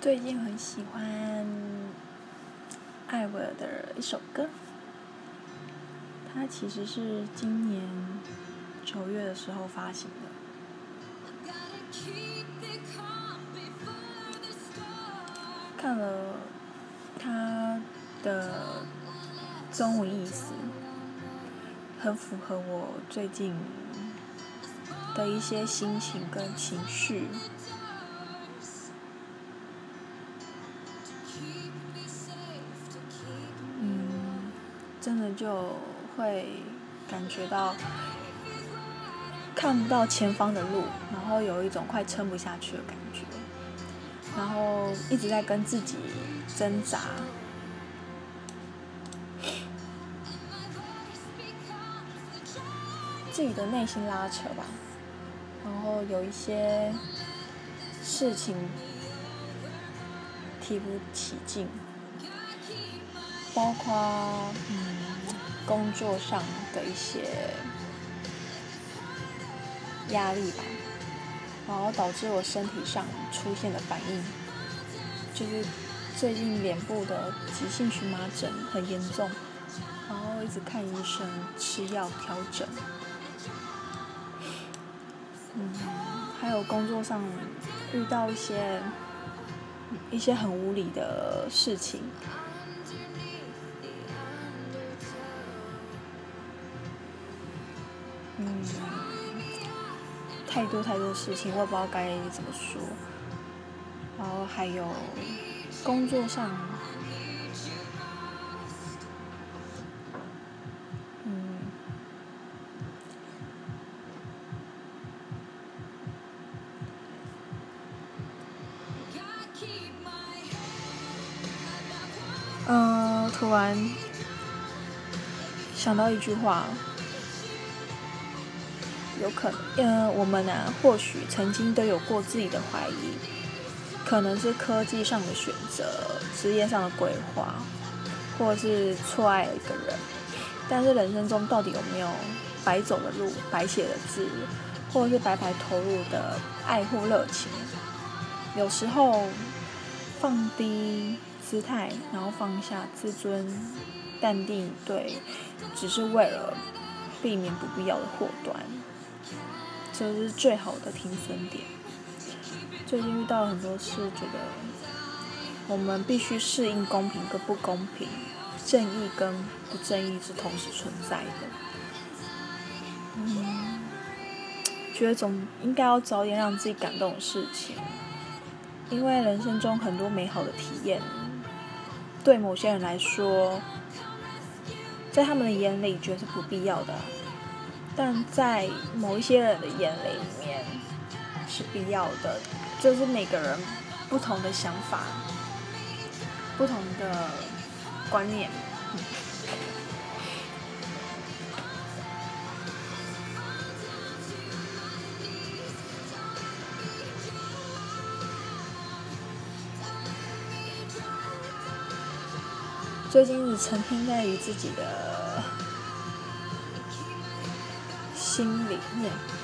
最近很喜欢艾薇儿的一首歌，它其实是今年九月的时候发行的。看了它的中文意思，很符合我最近的一些心情跟情绪。真的就会感觉到看不到前方的路，然后有一种快撑不下去的感觉，然后一直在跟自己挣扎，自己的内心拉扯吧，然后有一些事情提不起劲。包括嗯工作上的一些压力吧，然后导致我身体上出现的反应，就是最近脸部的急性荨麻疹很严重，然后一直看医生吃药调整，嗯，还有工作上遇到一些一些很无理的事情。嗯，太多太多事情，我也不知道该怎么说。然后还有工作上，嗯，嗯，突然想到一句话。有可能，嗯，我们呢、或许曾经都有过自己的怀疑，可能是科技上的选择、职业上的规划，或者是错爱了一个人。但是人生中到底有没有白走的路、白写的字，或者是白白投入的爱或热情？有时候放低姿态，然后放下自尊，淡定对，只是为了避免不必要的祸端。这是最好的停损点。最近遇到很多事，觉得我们必须适应公平跟不公平，正义跟不正义是同时存在的。嗯，觉得总应该要找点让自己感动的事情，因为人生中很多美好的体验，对某些人来说，在他们的眼里觉得是不必要的。但在某一些人的眼里里面是必要的，就是每个人不同的想法，不同的观念。最近是沉浸在于自己的。心里面。